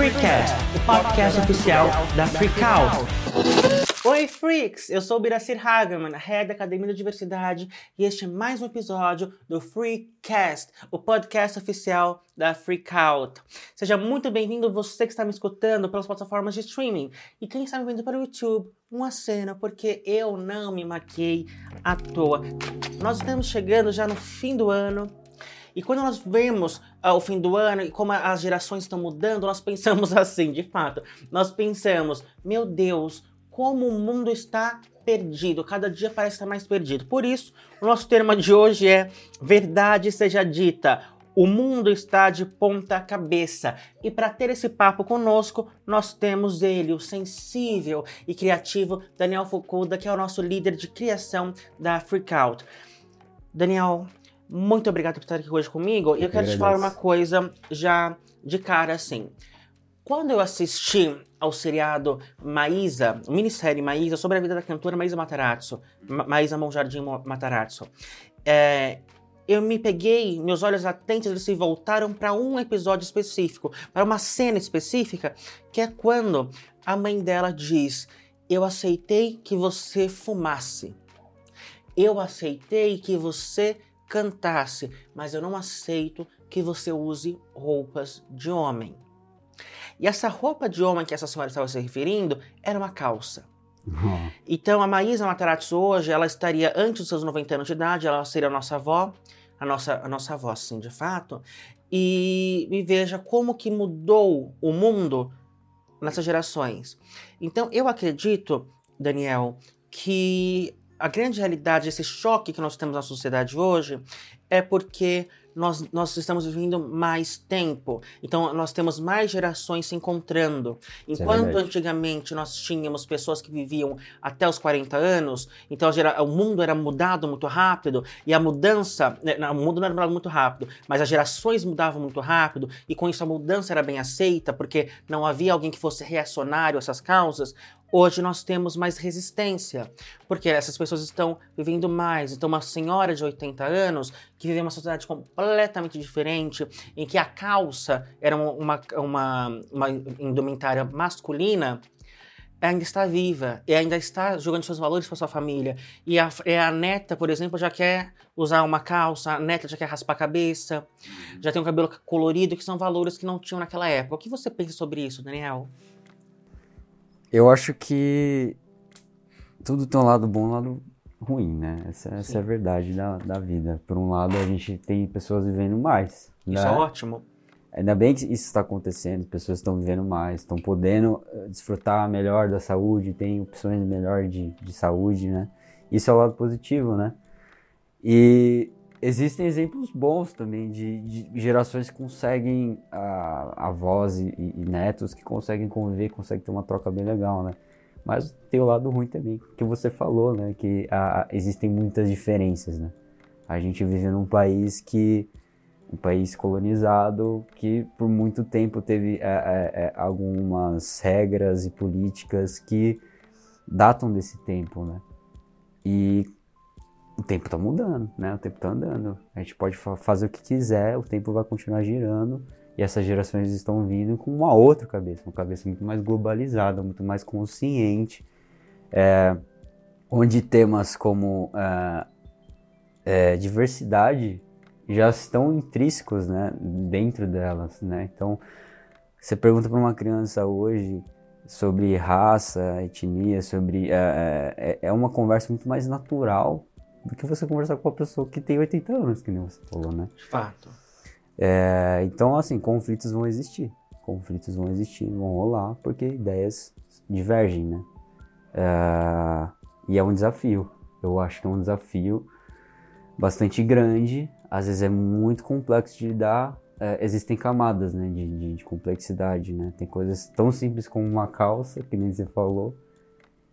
Freecast, o podcast oficial da Freakout. Oi, freaks! Eu sou o Biracir Hagerman, head da Academia da Diversidade, e este é mais um episódio do Freecast, o podcast oficial da Freakout. Seja muito bem-vindo você que está me escutando pelas plataformas de streaming, e quem está me vendo pelo YouTube, uma cena, porque eu não me maquei à toa. Nós estamos chegando já no fim do ano, e quando nós vemos uh, o fim do ano e como as gerações estão mudando, nós pensamos assim, de fato. Nós pensamos, meu Deus, como o mundo está perdido, cada dia parece estar mais perdido. Por isso, o nosso tema de hoje é Verdade seja dita. O mundo está de ponta cabeça. E para ter esse papo conosco, nós temos ele, o sensível e criativo Daniel Fukuda, que é o nosso líder de criação da Freakout. Daniel, muito obrigado por estar aqui hoje comigo. E eu quero te falar uma coisa já de cara assim. Quando eu assisti ao seriado Maísa, minissérie Maísa, sobre a vida da cantora Maísa Matarazzo, Ma Maísa Monjardim Matarazzo, é, eu me peguei, meus olhos atentos eles se voltaram para um episódio específico, para uma cena específica, que é quando a mãe dela diz: Eu aceitei que você fumasse. Eu aceitei que você cantasse, mas eu não aceito que você use roupas de homem. E essa roupa de homem que essa senhora estava se referindo era uma calça. Uhum. Então a Maísa Matarazzo hoje, ela estaria antes dos seus 90 anos de idade, ela seria a nossa avó, a nossa, a nossa avó, sim, de fato. E, e veja como que mudou o mundo nessas gerações. Então eu acredito, Daniel, que a grande realidade, esse choque que nós temos na sociedade hoje, é porque nós, nós estamos vivendo mais tempo. Então, nós temos mais gerações se encontrando. É Enquanto é antigamente nós tínhamos pessoas que viviam até os 40 anos, então o mundo era mudado muito rápido, e a mudança, né, não, o mundo não era mudado muito rápido, mas as gerações mudavam muito rápido, e com isso a mudança era bem aceita, porque não havia alguém que fosse reacionário a essas causas. Hoje nós temos mais resistência, porque essas pessoas estão vivendo mais. Então, uma senhora de 80 anos que vive uma sociedade completamente diferente, em que a calça era uma, uma, uma indumentária masculina, ainda está viva e ainda está jogando seus valores para sua família. E a, a, neta, por exemplo, já quer usar uma calça, a neta já quer raspar a cabeça, já tem um cabelo colorido, que são valores que não tinham naquela época. O que você pensa sobre isso, Daniel? Eu acho que tudo tem um lado bom e um lado ruim, né? Essa, essa é a verdade da, da vida. Por um lado, a gente tem pessoas vivendo mais. Isso né? é ótimo. Ainda bem que isso está acontecendo, pessoas estão vivendo mais, estão podendo eh, desfrutar melhor da saúde, tem opções melhor de, de saúde, né? Isso é o lado positivo, né? E existem exemplos bons também de, de gerações que conseguem, a, avós e, e, netos que conseguem conviver, conseguem ter uma troca bem legal, né? Mas tem o lado ruim também, que você falou, né? Que existem muitas diferenças, né? A gente vive num país que um país colonizado que por muito tempo teve é, é, é algumas regras e políticas que datam desse tempo, né? E o tempo está mudando, né? O tempo está andando. A gente pode fazer o que quiser, o tempo vai continuar girando e essas gerações estão vindo com uma outra cabeça, uma cabeça muito mais globalizada, muito mais consciente, é, onde temas como é, é, diversidade já estão intrínsecos, né, dentro delas, né? Então, você pergunta para uma criança hoje sobre raça, etnia, sobre é, é, é uma conversa muito mais natural do que você conversar com uma pessoa que tem 80 anos, que nem você falou, né? De fato. É, então, assim, conflitos vão existir. Conflitos vão existir, vão rolar, porque ideias divergem, né? É, e é um desafio. Eu acho que é um desafio bastante grande, às vezes é muito complexo de lidar. É, existem camadas né, de, de, de, complexidade, né? Tem coisas tão simples como uma calça, que nem você falou,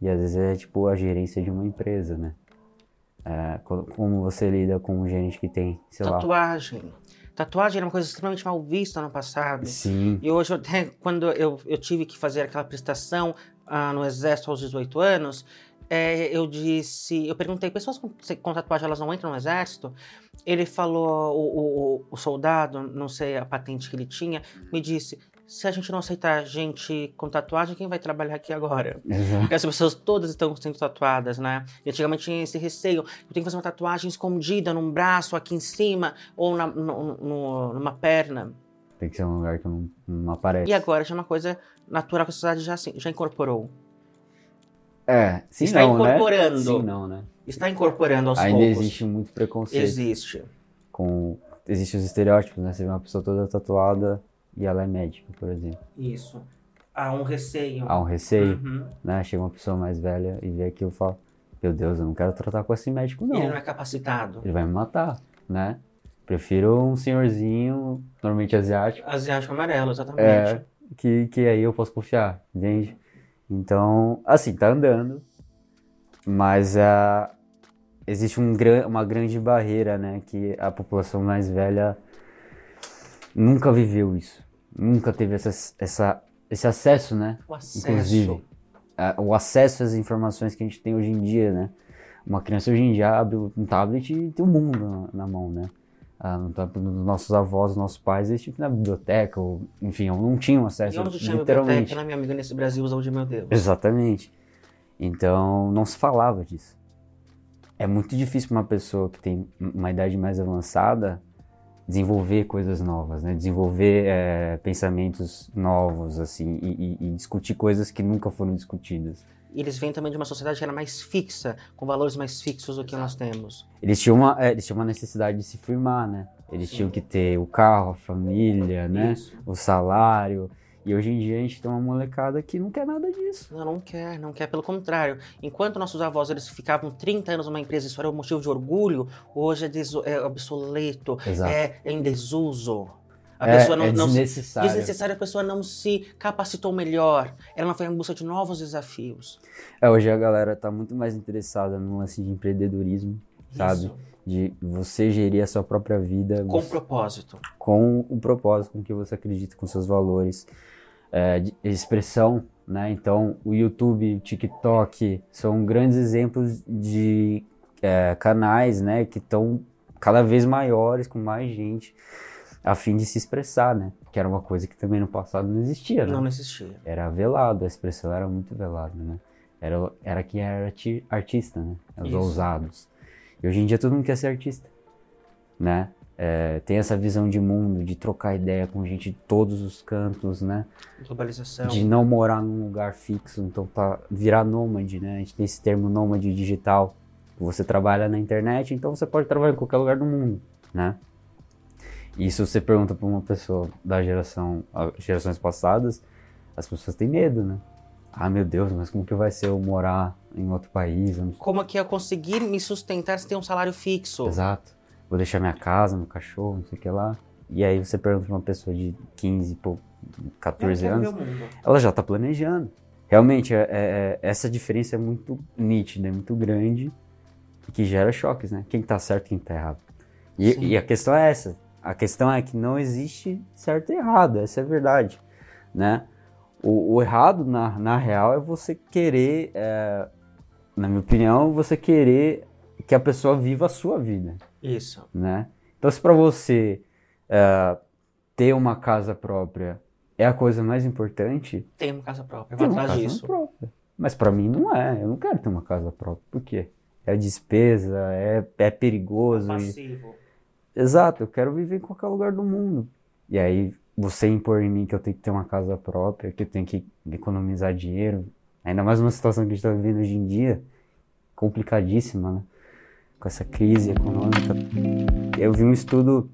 e às vezes é tipo a gerência de uma empresa, né? É, como você lida com um gerente que tem, sei Tatuagem. lá... Tatuagem era uma coisa extremamente mal vista no passado. Sim. E hoje, até quando eu, eu tive que fazer aquela prestação ah, no exército aos 18 anos, é, eu disse, eu perguntei, pessoas com, com, tatuagem elas não entram no exército? Ele falou, o, o, o, soldado, não sei a patente que ele tinha, me disse, se a gente não aceitar gente com tatuagem, quem vai trabalhar aqui agora? Exato. Porque as pessoas todas estão sendo tatuadas, né? E antigamente tinha esse receio. Eu tenho que fazer uma tatuagem escondida num braço, aqui em cima, ou na, no, no, numa perna. Tem que ser um lugar que não, não aparece. E agora já é uma coisa natural que a sociedade já, assim, já incorporou. É, sim Está não, incorporando. né? Sim não, né? Está incorporando aos Ainda poucos. existe muito preconceito. Existe. Com... Existem os estereótipos, né? Você vê uma pessoa toda tatuada e ela é médica, por exemplo. Isso. Há um receio. Há um receio, Uhum. né? Chega uma pessoa mais velha e vê aquilo e fala, meu Deus, eu não quero tratar com esse médico, não. Ele não é capacitado. Ele vai me matar, né? Prefiro um senhorzinho, normalmente asiático, Asiático amarelo, exatamente. é, que, que aí eu posso confiar, entende? Então, assim, tá andando, mas ah, existe um, uma grande barreira, né? Que a população mais velha nunca viveu isso, nunca teve essa, essa, esse acesso, né? O acesso. Inclusive, a- o acesso às informações que a gente tem hoje em dia, né? Uma criança hoje em dia abre um tablet e tem o mundo na, na mão, né? Ah, no tablet dos nossos avós, nossos pais, eles tinham ir na biblioteca, ou, enfim, não tinham E acesso, onde tinha literalmente. biblioteca, né, minha amiga, nesse Brasil, onde, meu Deus. Exatamente. Então, não se falava disso. É muito difícil para uma pessoa que tem uma idade mais avançada desenvolver coisas novas, né? Desenvolver eh, pensamentos novos, assim, e, e- e discutir coisas que nunca foram discutidas. Eles vêm também de uma sociedade que era mais fixa, com valores mais fixos do que nós temos. Eles tinham uma, é, eles tinham uma necessidade de se firmar, né? Eles Sim. tinham que ter o carro, a família, né? Isso. O salário. E hoje em dia a gente tem uma molecada que não quer nada disso. Não, não quer, não quer. Pelo contrário, enquanto nossos avós eles ficavam 30 anos numa empresa, isso era um motivo de orgulho, hoje é, deso- é obsoleto, Exato. é, em desuso. A é, pessoa não, é não se- desnecessário. desnecessário, a pessoa não se capacitou melhor, ela não foi em busca de novos desafios. É, hoje a galera tá muito mais interessada no lance de empreendedorismo, sabe? Isso. De você gerir a sua própria vida Com você- propósito. com o propósito com que você acredita, com seus valores, é, de expressão, né? Então, o YouTube, o TikTok são grandes exemplos de é, canais, né? Que estão cada vez maiores, com mais gente, a fim de se expressar, né? Que era uma coisa que também no passado não existia, né? Não existia. Era velado, a expressão era muito velada, né? Era, era quem era arti- artista, né? Os Isso. ousados. E hoje em dia todo mundo quer ser artista, né? É, tem essa visão de mundo, de trocar ideia com gente de todos os cantos, né? Globalização. De não morar num lugar fixo, então tá, virar nômade, né? A gente tem esse termo nômade digital. Você trabalha na internet, então você pode trabalhar em qualquer lugar do mundo, né? E se você pergunta para uma pessoa da geração, gerações passadas, as pessoas têm medo, né? Ah, meu Deus, mas como que vai ser eu morar em outro país? Como é que eu conseguir me sustentar se tem um salário fixo? Exato. Vou deixar minha casa, meu cachorro, não sei o que lá. E aí você pergunta pra uma pessoa de 15, pô, 14 Eu quero anos, ela já tá planejando. Realmente, é- é- é- essa diferença é muito nítida, é muito grande, que gera choques, né? Quem tá certo e quem tá errado. E, e a questão é essa. A questão é que não existe certo e errado, essa é a verdade, né? O, o errado, na, na real, é você querer, é, na minha opinião, você querer que a pessoa viva a sua vida Isso. né? Então, se para você eh, ter uma casa própria é a coisa mais importante, Tem uma casa própria. Uma atrás disso. própria. Mas para mim não é. Eu não quero ter uma casa própria. Por quê? É despesa, é, é perigoso. e- Passivo. Exato, eu quero viver em qualquer lugar do mundo. E aí, você impor em mim que eu tenho que ter uma casa própria, que eu tenho que economizar dinheiro, ainda mais numa situação que a gente está vivendo hoje em dia, complicadíssima, né? Com essa crise econômica. Eu vi um estudo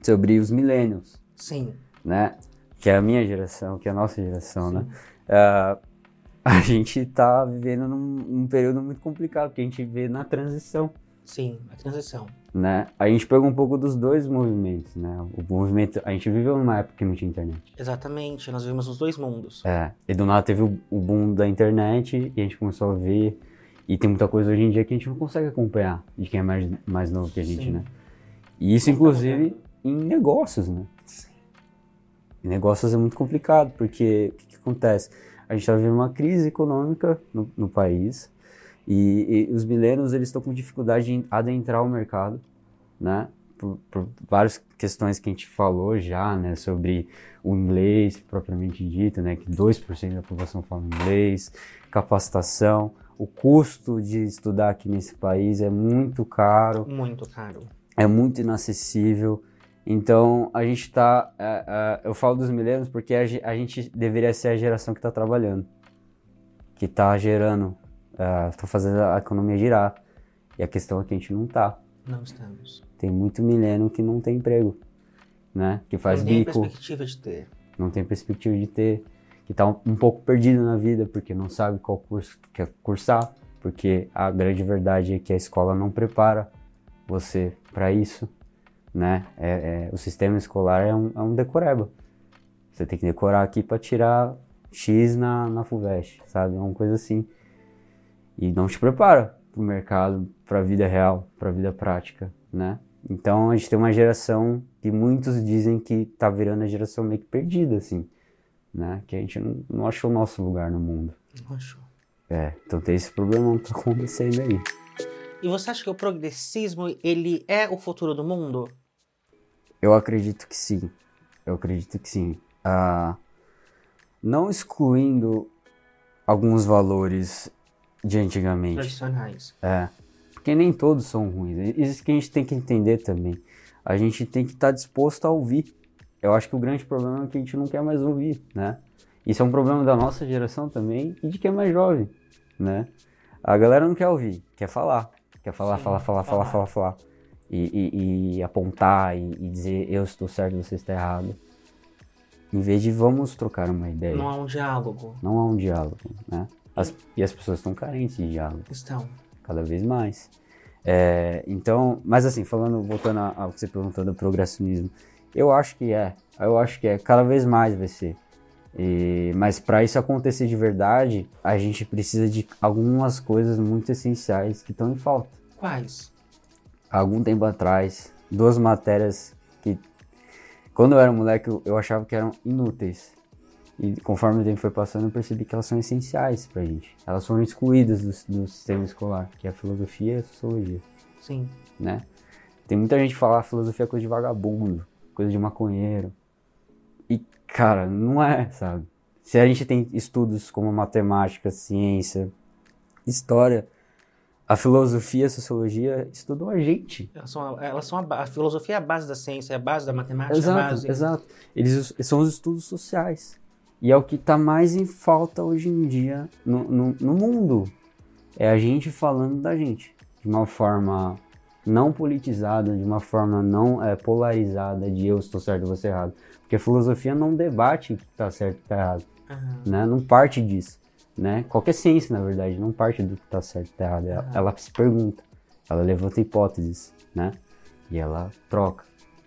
sobre os millennials, Sim. né? Que é a minha geração, que é a nossa geração, né? Ah, a gente tá vivendo num, num período muito complicado, que a gente vê na transição Sim, a transição. né? A gente pegou um pouco dos dois movimentos, né? O movimento, a gente viveu numa época que não tinha internet. Exatamente, nós vivemos os dois mundos. É, e do nada teve o, o boom da internet e a gente começou a ver e tem muita coisa hoje em dia que a gente não consegue acompanhar de quem é mais, mais novo que a gente, Sim. né? E isso inclusive em negócios, né? Sim. Em negócios é muito complicado, porque o que, que acontece? A gente está vivendo uma crise econômica no, no país e, e os milênios eles estão com dificuldade em adentrar o mercado, né? por, por várias questões que a gente falou já, né, sobre o inglês propriamente dito, né, que 2% da população fala inglês, capacitação, o custo de estudar aqui nesse país é muito caro. Muito caro. É muito inacessível. Então, a gente está. É, é, eu falo dos milênios porque a, a, gente deveria ser a geração que está trabalhando, que está gerando, está é, fazendo a economia girar. E a questão é que a gente não está. Não estamos. Tem muito milênio que não tem emprego, né? Que faz não bico. Não tem perspectiva de ter. Não tem perspectiva de ter. Que está um, pouco perdido na vida porque não sabe qual curso quer cursar. Porque a grande verdade é que a escola não prepara você para isso, né? É, é, o sistema escolar é um, é um decoreba. Você tem que decorar aqui para tirar X na, na FUVEST, sabe? É uma coisa assim. E não te prepara para o mercado, para a vida real, para a vida prática, né? Então a gente tem uma geração que muitos dizem que está virando a geração meio que perdida, assim, né? Que a gente não, não achou o nosso lugar no mundo. Não achou. É, então tem esse problema que tá acontecendo aí. E você acha que o progressismo, ele é o futuro do mundo? Eu acredito que sim. Eu acredito que sim. Ah, não excluindo alguns valores de antigamente. Tradicionais. É. Porque nem todos são ruins. Isso que a gente tem que entender também. A gente tem que estar tá disposto a ouvir. Eu acho que o grande problema é que a gente não quer mais ouvir, né? Isso é um problema da nossa geração também e de quem é mais jovem, né? A galera não quer ouvir, quer falar. Quer falar, Sim, falar, falar, falar, falar, falar. E, e, e apontar e, e, dizer eu estou certo, você está errado. Em vez de vamos trocar uma ideia. Não há um diálogo. Não há um diálogo, né? As, e as pessoas estão carentes de diálogo. Estão. Cada vez mais. É, então, mas assim, falando, voltando ao que você perguntou do progressionismo, eu acho que é. Eu acho que é. Cada vez mais vai ser. E, mas para isso acontecer de verdade, a gente precisa de algumas coisas muito essenciais que estão em falta. Quais? Algum tempo atrás, duas matérias que, quando eu era moleque, eu, eu achava que eram inúteis. E conforme o tempo foi passando, eu percebi que elas são essenciais pra gente. Elas foram excluídas do, do sistema escolar, que é a filosofia e a sociologia. Sim. Né? Tem muita gente que fala que filosofia é coisa de vagabundo, coisa de maconheiro. E, cara, não é, sabe? Se a gente tem estudos como matemática, ciência, história, a filosofia e a sociologia estudam a gente. Elas são, elas são a, a, filosofia é a base da ciência, é a base da matemática. Exato, é base... exato. Eles são os estudos sociais. E é o que está mais em falta hoje em dia no, no, no, mundo. É a gente falando da gente. De uma forma não politizada, de uma forma não é, polarizada, de eu estou certo, você errado. Porque a filosofia não debate o que está certo e está errado. Uhum. Né? Não parte disso. Né? Qualquer ciência, na verdade, não parte do que está certo e está errado. Ela, uhum. ela se pergunta, ela levanta hipóteses, né? E ela troca,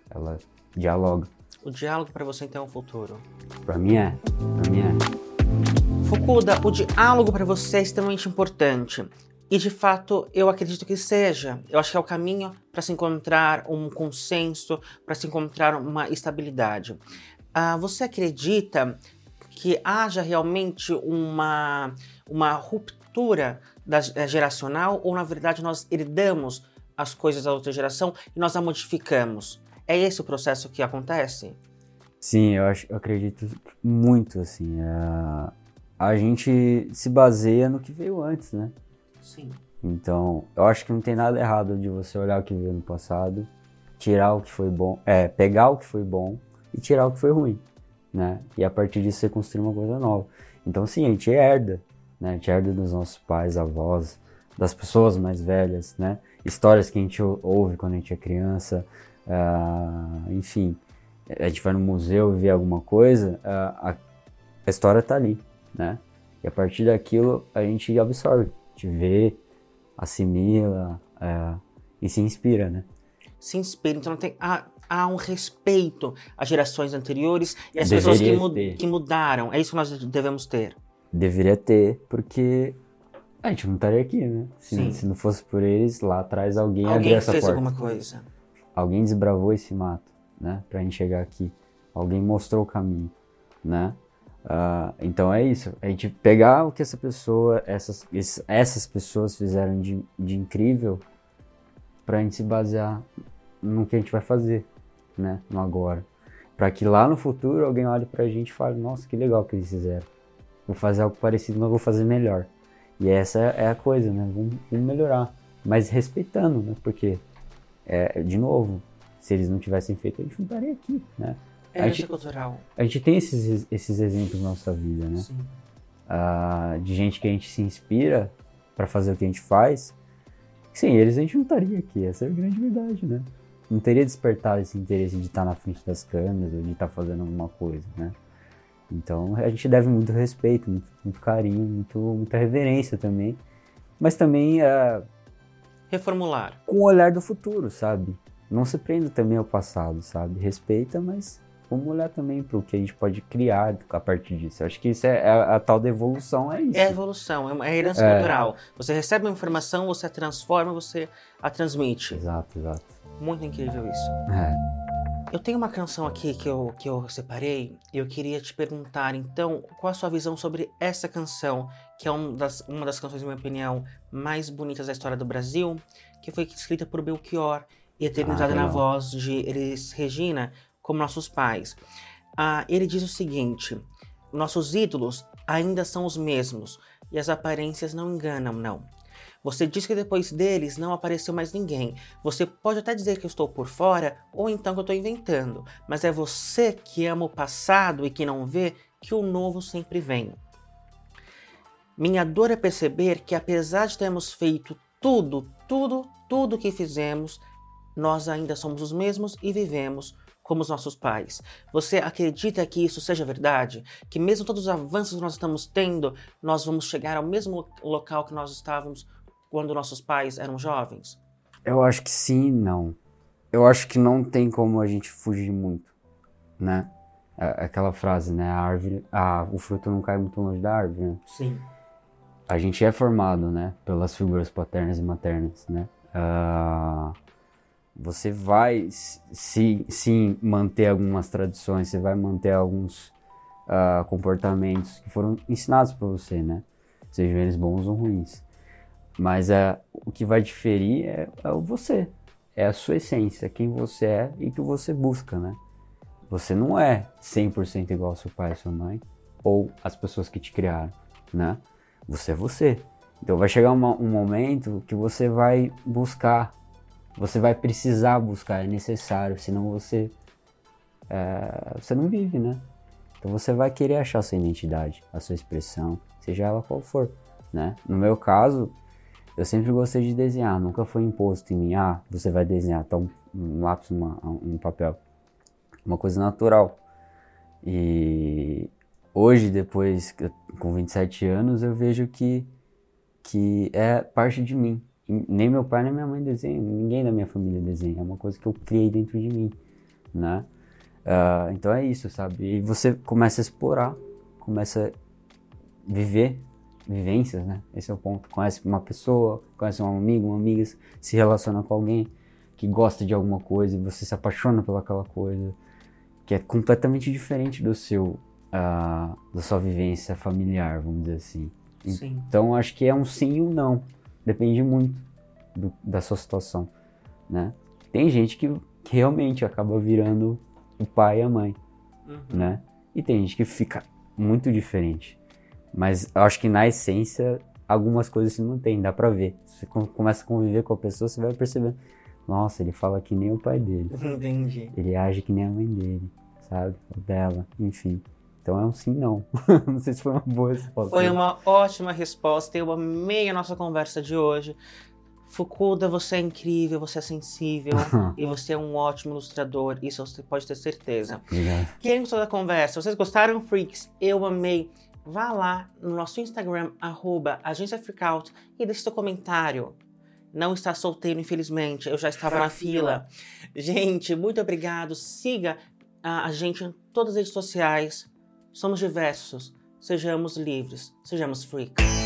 ela dialoga. O diálogo para você então é um futuro? Para mim é. Para mim é. Fukuda, o diálogo para você é extremamente importante. E de fato, eu acredito que seja. Eu acho que é o caminho para se encontrar um consenso, para se encontrar uma estabilidade. Uh, você acredita que haja realmente uma, uma ruptura da, da geracional ou, na verdade, nós herdamos as coisas da outra geração e nós a modificamos? É esse o processo que acontece? Sim, eu, acho, eu acredito muito, assim. A, a gente se baseia no que veio antes, né? Sim. Então, eu acho que não tem nada errado de você olhar o que veio no passado, tirar o que foi bom, é, pegar o que foi bom e tirar o que foi ruim, né? E a partir disso você construir uma coisa nova. Então, sim, a gente herda, né? A gente herda dos nossos pais, avós, das pessoas mais velhas, né? Histórias que a gente ouve quando a gente é criança, uh, enfim. A gente vai no museu e vê alguma coisa, uh, a, a história tá ali, né? E a partir daquilo a gente absorve gente vê, assimila é, e se inspira, né? Se inspira, então tem, há, há um respeito às gerações anteriores e às Deveria pessoas que, que mudaram. É isso que nós devemos ter. Deveria ter, porque a gente não estaria aqui, né? Se, se não fosse por eles, lá atrás alguém, alguém abriu essa fez porta. alguma coisa. Alguém desbravou esse mato, né? Pra gente chegar aqui. Alguém mostrou o caminho, né? Uh, então é isso, a gente pegar o que essa pessoa, essas, essas pessoas fizeram de, de incrível pra gente se basear no que a gente vai fazer, né? No agora. Para que lá no futuro alguém olhe pra gente e fale, nossa, que legal que eles fizeram. Vou fazer algo parecido, mas vou fazer melhor. E essa é a coisa, né? Vamos, vamos melhorar. Mas respeitando, né? Porque, é, de novo, se eles não tivessem feito, a gente não estaria aqui, né? É a gente, cultural. A gente tem esses, esses exemplos na nossa vida, né? Sim. Ah, de gente que a gente se inspira para fazer o que a gente faz. Sem eles a gente não estaria aqui, essa é a grande verdade, né? Não teria despertado esse interesse de estar na frente das câmeras ou de estar fazendo alguma coisa, né? Então a gente deve muito respeito, muito, muito carinho, muito, muita reverência também. Mas também uh, reformular com o olhar do futuro, sabe? Não se prenda também ao passado, sabe? Respeita, mas vamos olhar também para o que a gente pode criar a partir disso. Eu acho que isso é, é a, a, tal da evolução, é isso. É a evolução, é uma é herança é. cultural. Você recebe uma informação, você a transforma, você a transmite. Exato, exato. Muito incrível isso. É. Eu tenho uma canção aqui que eu, que eu separei e eu queria te perguntar, então, qual a sua visão sobre essa canção, que é um das, uma das canções, na minha opinião, mais bonitas da história do Brasil, que foi escrita por Belchior e eternizada ah, na voz de Elis Regina, como nossos pais. Ah, ele diz o seguinte: nossos ídolos ainda são os mesmos e as aparências não enganam, não. Você diz que depois deles não apareceu mais ninguém. Você pode até dizer que eu estou por fora ou então que eu estou inventando, mas é você que ama o passado e que não vê que o novo sempre vem. Minha dor é perceber que apesar de termos feito tudo, tudo, tudo que fizemos, nós ainda somos os mesmos e vivemos como os nossos pais. Você acredita que isso seja verdade? Que mesmo todos os avanços que nós estamos tendo, nós vamos chegar ao mesmo local que nós estávamos quando nossos pais eram jovens? Eu acho que sim e não. Eu acho que não tem como a gente fugir muito, né? Aquela frase, né? A árvore, a, o fruto não cai muito longe da árvore, né? Sim. A gente é formado, né? Pelas figuras paternas e maternas, né? Uh, você vai sim, sim manter algumas tradições, você vai manter alguns uh, comportamentos que foram ensinados para você, né? Sejam eles bons ou ruins. Mas é, o que vai diferir é, é o você, é a sua essência, quem você é e que você busca, né? Você não é 100% igual ao seu pai e sua mãe ou as pessoas que te criaram, né? Você é você. Então vai chegar uma, um momento que você vai buscar, você vai precisar buscar, é necessário, senão você é, você não vive, né? Então você vai querer achar sua identidade, a sua expressão, seja ela qual for, né? No meu caso, eu sempre gostei de desenhar, nunca foi imposto em mim, ah, você vai desenhar, então um lápis, uma, um papel. Uma coisa natural. E hoje, depois, com 27 anos, eu vejo que, que é parte de mim. Nem meu pai nem minha mãe desenham, ninguém da minha família desenha, é uma coisa que eu criei dentro de mim, né? Uh, então é isso, sabe? E você começa a explorar, começa a viver vivências, né? Esse é o ponto. Conhece uma pessoa, conhece um amigo, uma amiga, se relaciona com alguém que gosta de alguma coisa e você se apaixona pelaquela coisa, que é completamente diferente do seu, uh, da sua vivência familiar, vamos dizer assim. Sim. Então acho que é um sim e um não. Depende muito do, da sua situação, né? Tem gente que, que, realmente acaba virando o pai e a mãe, uhum. né? E tem gente que fica muito diferente. Mas eu acho que na essência algumas coisas se mantêm, dá pra ver. Você começa a conviver com a pessoa, você vai perceber. Nossa, ele fala que nem o pai dele. Entendi. Ele age que nem a mãe dele, sabe? O dela, enfim. Então é um sim, não. não sei se foi uma boa resposta. Foi uma ótima resposta. Eu amei a nossa conversa de hoje. Fukuda, você é incrível, você é sensível e você é um ótimo ilustrador. Isso você pode ter certeza. Obrigado. Quem gostou da conversa? Vocês gostaram, freaks? Eu amei vá lá no nosso Instagram, arroba Agência Freakout, e deixe seu comentário. Não está solteiro, infelizmente. Eu já estava na fila. Gente, muito obrigado. Siga a gente em todas as redes sociais. Somos diversos. Sejamos livres. Sejamos freaks.